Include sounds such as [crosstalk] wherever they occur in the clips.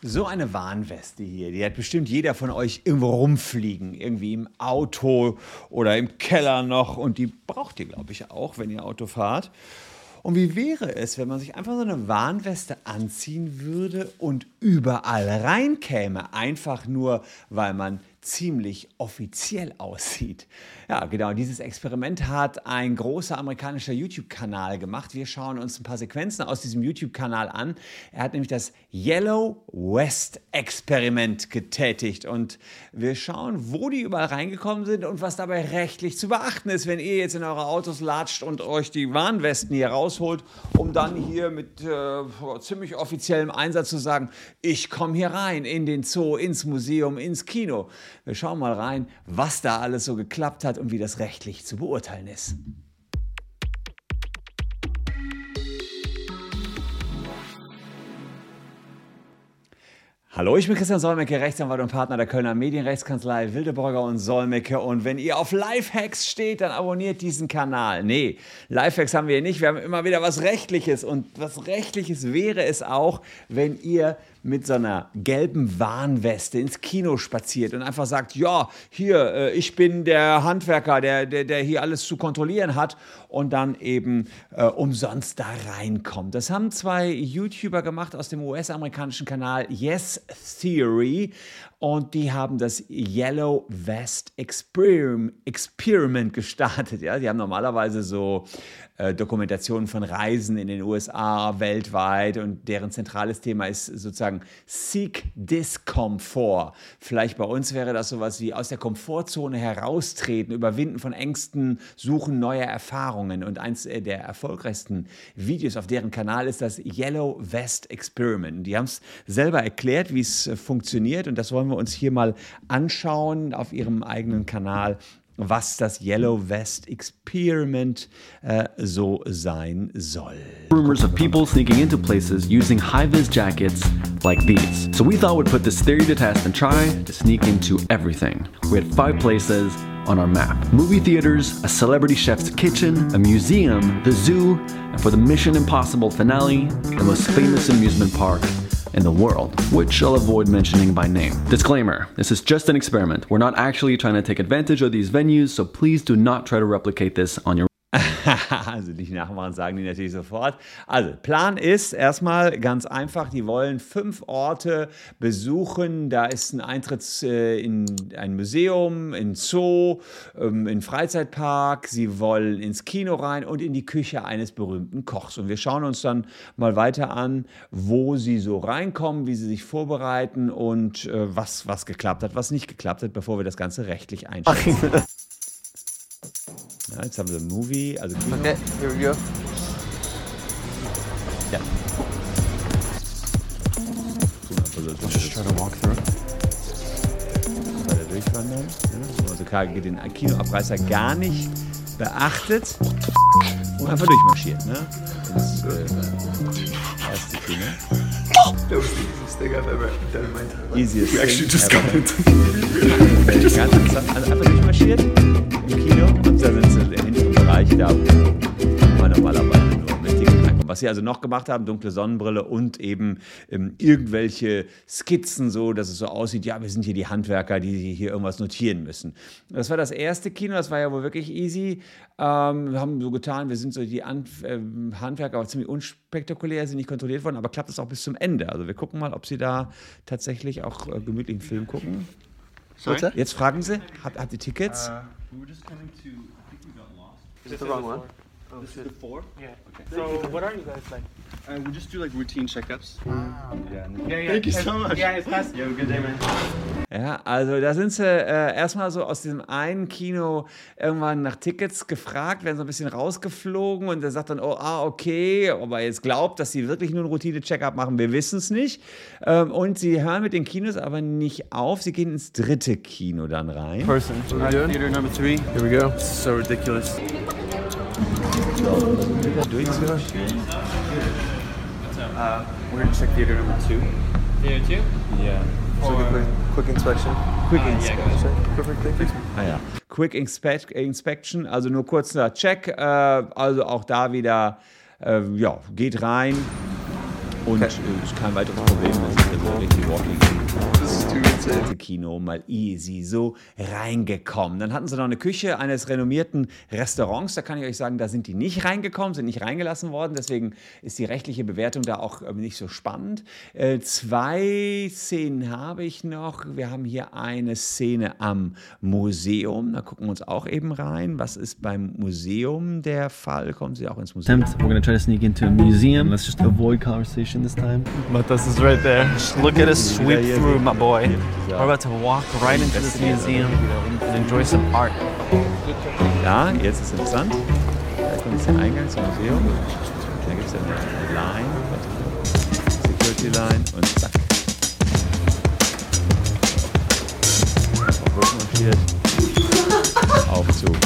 So eine Warnweste hier, die hat bestimmt jeder von euch irgendwo rumfliegen, irgendwie im Auto oder im Keller noch und die braucht ihr, glaube ich, auch, wenn ihr Auto fahrt. Und wie wäre es, wenn man sich einfach so eine Warnweste anziehen würde und überall reinkäme, einfach nur, weil man ziemlich offiziell [laughs] aussieht. Ja, genau, dieses Experiment hat ein großer amerikanischer YouTube-Kanal gemacht. Wir schauen uns ein paar Sequenzen aus diesem YouTube-Kanal an. Er hat nämlich das Yellow West Experiment getätigt und wir schauen, wo die überall reingekommen sind und was dabei rechtlich zu beachten ist, wenn ihr jetzt in eure Autos latscht und euch die Warnwesten hier rausholt, um dann hier mit äh, ziemlich offiziellem Einsatz zu sagen, ich komme hier rein in den Zoo, ins Museum, ins Kino. Wir schauen mal rein, was da alles so geklappt hat und wie das rechtlich zu beurteilen ist. Hallo, ich bin Christian Solmecke, Rechtsanwalt und Partner der Kölner Medienrechtskanzlei Wildeborger und Solmecke. Und wenn ihr auf Lifehacks steht, dann abonniert diesen Kanal. Nee, Lifehacks haben wir hier nicht. Wir haben immer wieder was Rechtliches. Und was Rechtliches wäre es auch, wenn ihr mit so einer gelben Warnweste ins Kino spaziert und einfach sagt, ja, hier, äh, ich bin der Handwerker, der, der, der hier alles zu kontrollieren hat und dann eben äh, umsonst da reinkommt. Das haben zwei YouTuber gemacht aus dem US-amerikanischen Kanal Yes Theory und die haben das Yellow Vest Experiment gestartet. Ja? Die haben normalerweise so äh, Dokumentationen von Reisen in den USA weltweit und deren zentrales Thema ist sozusagen Seek Discomfort. Vielleicht bei uns wäre das sowas wie aus der Komfortzone heraustreten, überwinden von Ängsten, suchen neue Erfahrungen. Und eins äh, der erfolgreichsten Videos auf deren Kanal ist das Yellow Vest Experiment. Die haben es selber erklärt, wie es äh, funktioniert und das wollen wir uns hier mal anschauen auf ihrem eigenen Kanal was das Yellow Vest Experiment äh, so sein soll. Rumors of people sneaking into places using high-vis jackets like these. So we thought we'd put this theory to test and try to sneak into everything. We had five places on our map. Movie theaters, a celebrity chef's kitchen, a museum, the zoo, and for the Mission Impossible finale, the most famous amusement park in the world, which I'll avoid mentioning by name. Disclaimer this is just an experiment. We're not actually trying to take advantage of these venues, so please do not try to replicate this on your [laughs] also nicht nachmachen, sagen die natürlich sofort. Also, Plan ist erstmal ganz einfach, die wollen fünf Orte besuchen. Da ist ein Eintritt äh, in ein Museum, in Zoo, ähm, in Freizeitpark. Sie wollen ins Kino rein und in die Küche eines berühmten Kochs. Und wir schauen uns dann mal weiter an, wo sie so reinkommen, wie sie sich vorbereiten und äh, was, was geklappt hat, was nicht geklappt hat, bevor wir das Ganze rechtlich einschätzen. Ja, jetzt haben wir ein Movie, also Kino. Okay, here we go. Ja. Just try to walk through. Weiter durchwandern. Ja. Also klar, den Kinoabreißer gar nicht beachtet und einfach durchmarschiert. Ne? Das äh, erste Kino. That was the easiest thing I've ever done in my entire life. Easiest We actually thing just ever. got into Die ganze Zeit also einfach durchmarschiert im Kino da wo man normalerweise nur mit Ticket reinkommt. Was sie also noch gemacht haben, dunkle Sonnenbrille und eben ähm, irgendwelche Skizzen, so dass es so aussieht, ja, wir sind hier die Handwerker, die hier irgendwas notieren müssen. Das war das erste Kino, das war ja wohl wirklich easy. Ähm, wir haben so getan, wir sind so die An ähm, Handwerker, aber ziemlich unspektakulär, sind nicht kontrolliert worden, aber klappt es auch bis zum Ende. Also wir gucken mal, ob sie da tatsächlich auch äh, gemütlichen Film gucken. That? Jetzt fragen Sie, habt, habt ihr Tickets? We Is it the wrong one? Oh, This is shit. the four. Yeah. Okay. So what are you guys like? Uh, we just do like routine checkups. Yeah. And then, Yeah, yeah. Thank you so much. Yeah, it's past. you have a good day, man. Ja, also da sind sie äh, erstmal so aus diesem einen Kino irgendwann nach Tickets gefragt, werden so ein bisschen rausgeflogen und der sagt dann, oh, ah, okay, ob er jetzt glaubt, dass sie wirklich nur ein Routine-Check-up machen, wir wissen es nicht. Ähm, und sie hören mit den Kinos aber nicht auf, sie gehen ins dritte Kino dann rein. Person. Good? theater number three. Here we go. This is so ridiculous. Wieder durchzumarschieren. Uh, we're gonna check theater number two. There too. Yeah. So quick, quick inspection. Quick yeah, Inspection. Perfect, thank you. Ah ja. Quick Inspect Inspection, also nur kurzer Check. Äh, also auch da wieder, äh, ja, geht rein Und Okay. äh, ist kein weiteres Problem, das ist also richtig walking This is too insane. ins Kino mal easy so reingekommen. Dann hatten sie noch eine Küche eines renommierten Restaurants. Da kann ich euch sagen, da sind die nicht reingekommen, sind nicht reingelassen worden. Deswegen ist die rechtliche Bewertung da auch äh, nicht so spannend. Äh, zwei Szenen habe ich noch. Wir haben hier eine Szene am Museum. Da gucken wir uns auch eben rein. Was ist beim Museum der Fall? Kommen Sie auch ins Museum? Attempt. We're gonna try to sneak into a museum. Let's just avoid conversation this time. But this is right there. Just look at us sweep through, my boy. We're about to walk right into this museum and enjoy some art. Ja, jetzt ist interessant. Da kommt der Eingang zum Museum. Da gibt es eine Line, Security Line und zack. Auf. Aufzug.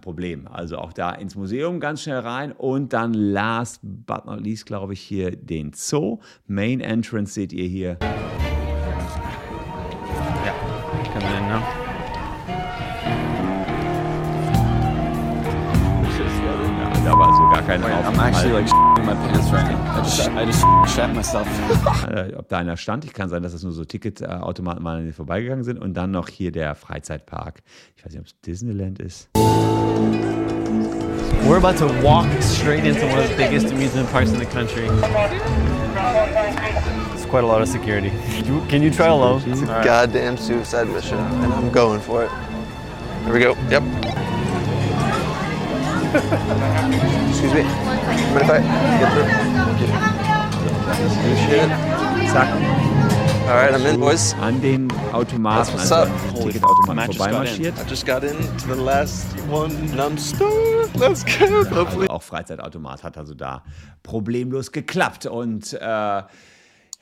Kein Problem. Also auch da ins Museum ganz schnell rein und dann last but not least, glaube ich, hier den Zoo. Main Entrance seht ihr hier. Da war so gar kein I'm actually like in my pants right now. I just I just shat myself. [laughs] äh, ob da einer stand. Ich kann sein, dass es nur so Ticketautomaten waren, die vorbeigegangen sind. Und dann noch hier der Freizeitpark. Ich weiß nicht, ob es Disneyland ist. We're about to walk straight into one of the biggest amusement parks in the country. It's quite a lot of security. You- Can you try alone? It's a goddamn suicide mission, and I'm going for it. Here we go. Yep. Excuse me. Mind if I get through? Appreciate it. Zack, All right, I'm in, boys. an den Automaten, what's also up. an Ticketautomaten Matt just got in. vorbeimarschiert. I just got into the last one, and I'm stoked. Let's go. Hopefully. Also auch Freizeitautomat hat also da problemlos geklappt. Und äh,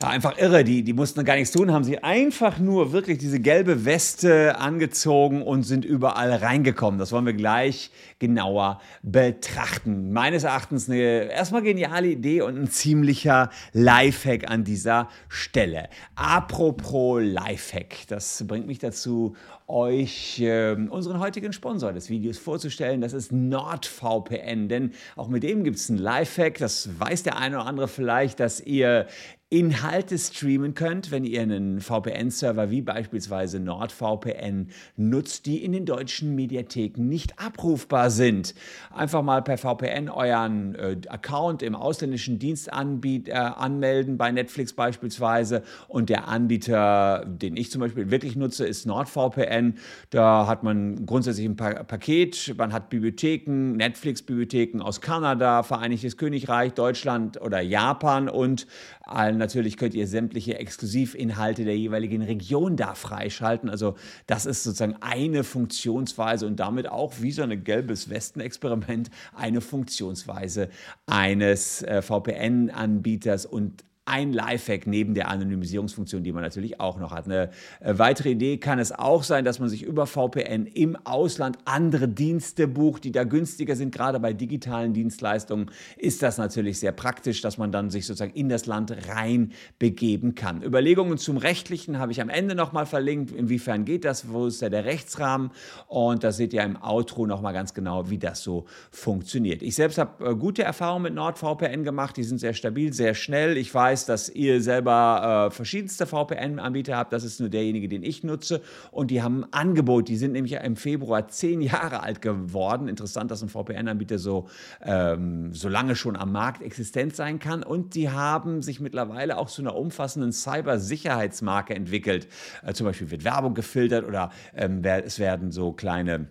ja, einfach irre. Die, die mussten gar nichts tun, haben sie einfach nur wirklich diese gelbe Weste angezogen und sind überall reingekommen. Das wollen wir gleich genauer betrachten. Meines Erachtens eine erstmal geniale Idee und ein ziemlicher Lifehack an dieser Stelle. Apropos Lifehack, das bringt mich dazu, euch ähm, unseren heutigen Sponsor des Videos vorzustellen. Das ist NordVPN, denn auch mit dem gibt es einen Lifehack. Das weiß der eine oder andere vielleicht, dass ihr Inhalte streamen könnt, wenn ihr einen VPN-Server wie beispielsweise NordVPN nutzt, die in den deutschen Mediatheken nicht abrufbar sind. Einfach mal per VPN euren äh, Account im ausländischen Dienst anbiet, äh, anmelden, bei Netflix beispielsweise. Und der Anbieter, den ich zum Beispiel wirklich nutze, ist NordVPN. Da hat man grundsätzlich ein pa Paket, man hat Bibliotheken, Netflix-Bibliotheken aus Kanada, Vereinigtes Königreich, Deutschland oder Japan und allen natürlich könnt ihr sämtliche Exklusivinhalte der jeweiligen Region da freischalten. Also das ist sozusagen eine Funktionsweise und damit auch wie so ein gelbes Westen-Experiment eine Funktionsweise eines äh, VPN-Anbieters und ein Lifehack neben der Anonymisierungsfunktion, die man natürlich auch noch hat. Eine äh, weitere Idee kann es auch sein, dass man sich über VPN im Ausland andere Dienste bucht, die da günstiger sind. Gerade bei digitalen Dienstleistungen ist das natürlich sehr praktisch, dass man dann sich sozusagen in das Land rein begeben kann. Überlegungen zum Rechtlichen habe ich am Ende nochmal verlinkt. Inwiefern geht das? Wo ist da der Rechtsrahmen? Und da seht ihr im Outro nochmal ganz genau, wie das so funktioniert. Ich selbst habe äh, gute Erfahrungen mit NordVPN gemacht. Die sind sehr stabil, sehr schnell. Ich weiß, dass ihr selber äh, verschiedenste VPN-Anbieter habt. Das ist nur derjenige, den ich nutze. Und die haben ein Angebot. Die sind nämlich im Februar zehn Jahre alt geworden. Interessant, dass ein VPN-Anbieter so, ähm, so lange schon am Markt existent sein kann. Und die haben sich mittlerweile auch zu einer umfassenden Cybersicherheitsmarke entwickelt. Äh, zum Beispiel wird Werbung gefiltert oder ähm, es werden so kleine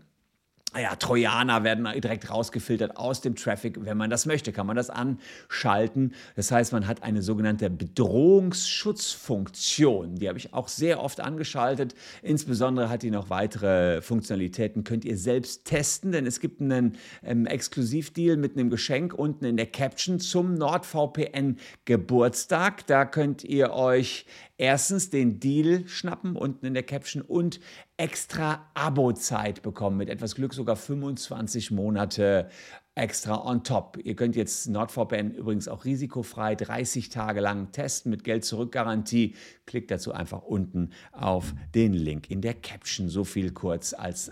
ja, Trojaner werden direkt rausgefiltert aus dem Traffic. Wenn man das möchte, kann man das anschalten. Das heißt, man hat eine sogenannte Bedrohungsschutzfunktion. Die habe ich auch sehr oft angeschaltet. Insbesondere hat die noch weitere Funktionalitäten. Könnt ihr selbst testen, denn es gibt einen ähm, Exklusivdeal mit einem Geschenk unten in der Caption zum NordVPN Geburtstag. Da könnt ihr euch erstens den Deal schnappen unten in der Caption und extra Abo-Zeit bekommen. Mit etwas Glück sogar 25 Monate extra on top. Ihr könnt jetzt NordVPN übrigens auch risikofrei 30 Tage lang testen mit Geld-Zurück-Garantie. Klickt dazu einfach unten auf den Link in der Caption. So viel kurz als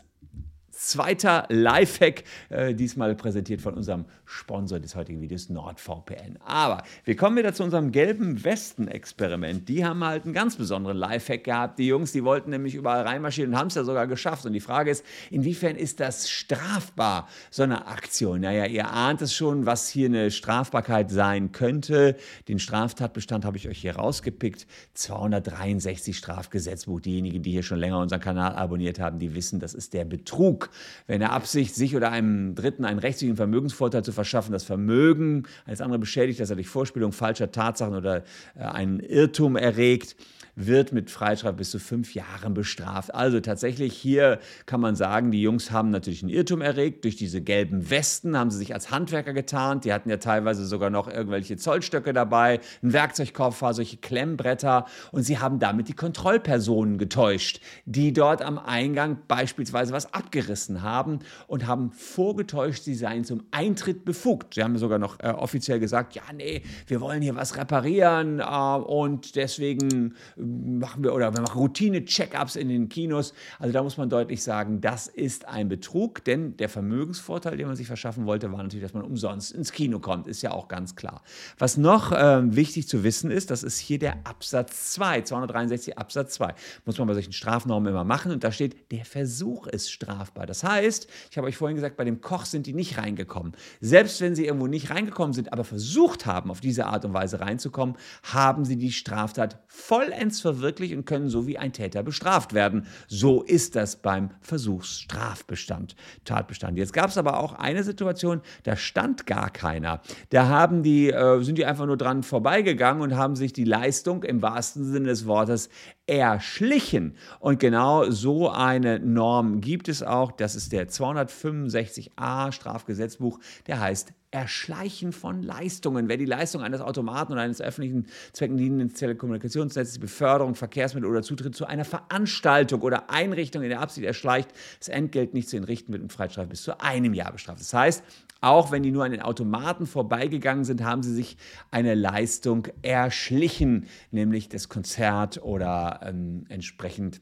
zweiter Lifehack, äh, diesmal präsentiert von unserem Sponsor des heutigen Videos, NordVPN. Aber wir kommen wieder zu unserem gelben Westen-Experiment. Die haben halt einen ganz besonderen Lifehack gehabt. Die Jungs, die wollten nämlich überall reinmarschieren und haben es ja sogar geschafft. Und die Frage ist, inwiefern ist das strafbar, so eine Aktion? Naja, ihr ahnt es schon, was hier eine Strafbarkeit sein könnte. Den Straftatbestand habe ich euch hier rausgepickt. 263 Strafgesetzbuch. Diejenigen, die hier schon länger unseren Kanal abonniert haben, die wissen, das ist der Betrug. Wenn der Absicht, sich oder einem Dritten einen rechtlichen Vermögensvorteil zu verschaffen, das Vermögen eines anderen beschädigt, dass er durch Vorspielung falscher Tatsachen oder äh, einen Irrtum erregt, wird mit Freistrafe bis zu fünf Jahren bestraft. Also tatsächlich hier kann man sagen, die Jungs haben natürlich einen Irrtum erregt. Durch diese gelben Westen haben sie sich als Handwerker getarnt. Die hatten ja teilweise sogar noch irgendwelche Zollstöcke dabei, ein Werkzeugkoffer, solche Klemmbretter. Und sie haben damit die Kontrollpersonen getäuscht, die dort am Eingang beispielsweise was abgerissen haben und haben vorgetäuscht, sie seien zum Eintritt befugt. Sie haben sogar noch äh, offiziell gesagt, ja, nee, wir wollen hier was reparieren äh, und deswegen machen wir oder wir machen Routine-Check-ups in den Kinos. Also da muss man deutlich sagen, das ist ein Betrug, denn der Vermögensvorteil, den man sich verschaffen wollte, war natürlich, dass man umsonst ins Kino kommt, ist ja auch ganz klar. Was noch äh, wichtig zu wissen ist, das ist hier der Absatz 2, 263 Absatz 2. Muss man bei solchen Strafnormen immer machen und da steht, der Versuch ist strafbar. Das heißt, ich habe euch vorhin gesagt, bei dem Koch sind die nicht reingekommen. Selbst wenn sie irgendwo nicht reingekommen sind, aber versucht haben, auf diese Art und Weise reinzukommen, haben sie die Straftat vollends verwirklicht und können so wie ein Täter bestraft werden. So ist das beim Versuchsstrafbestand, Tatbestand. Jetzt gab es aber auch eine Situation, da stand gar keiner. Da haben die, äh, sind die einfach nur dran vorbeigegangen und haben sich die Leistung im wahrsten Sinne des Wortes erschlichen. Und genau so eine Norm gibt es auch. Das ist der 265a Strafgesetzbuch, der heißt Erschleichen von Leistungen. Wer die Leistung eines Automaten oder eines öffentlichen zweckdienenden Telekommunikationsnetzes, Beförderung, Verkehrsmittel oder Zutritt zu einer Veranstaltung oder Einrichtung in der Absicht erschleicht, das Entgelt nicht zu entrichten wird mit Freistrafe bis zu einem Jahr bestraft. Das heißt, auch wenn die nur an den Automaten vorbeigegangen sind, haben sie sich eine Leistung erschlichen, nämlich das Konzert oder ähm, entsprechend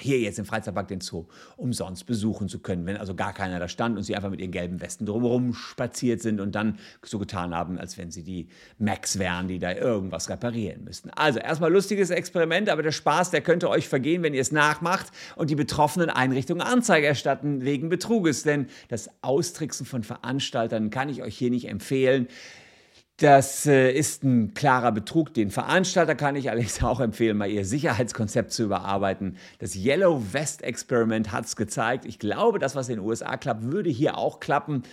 hier jetzt im Freizeitpark den Zoo umsonst besuchen zu können, wenn also gar keiner da stand und sie einfach mit ihren gelben Westen drumherum spaziert sind und dann so getan haben, als wenn sie die Max wären, die da irgendwas reparieren müssten. Also erstmal lustiges Experiment, aber der Spaß, der könnte euch vergehen, wenn ihr es nachmacht und die betroffenen Einrichtungen Anzeige erstatten wegen Betruges, denn das Austricksen von Veranstaltern kann ich euch hier nicht empfehlen. Das äh, ist ein klarer Betrug. Den Veranstalter kann ich allerdings [laughs] auch empfehlen, mal ihr Sicherheitskonzept zu überarbeiten. Das Yellow Vest Experiment hat es gezeigt. Ich glaube, das, was in den USA klappt, würde hier auch klappen.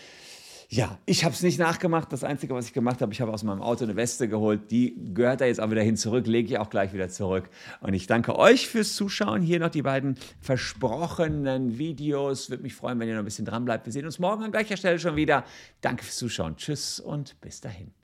Ja, ich habe es nicht nachgemacht. Das Einzige, was ich gemacht habe, ich habe aus meinem Auto eine Weste geholt. Die gehört da jetzt auch wieder hin zurück, lege ich auch gleich wieder zurück. Und ich danke euch fürs Zuschauen. Hier noch die beiden versprochenen Videos. Würde mich freuen, wenn ihr noch ein bisschen dran bleibt. Wir sehen uns morgen an gleicher Stelle schon wieder. Danke fürs Zuschauen. Tschüss und bis dahin.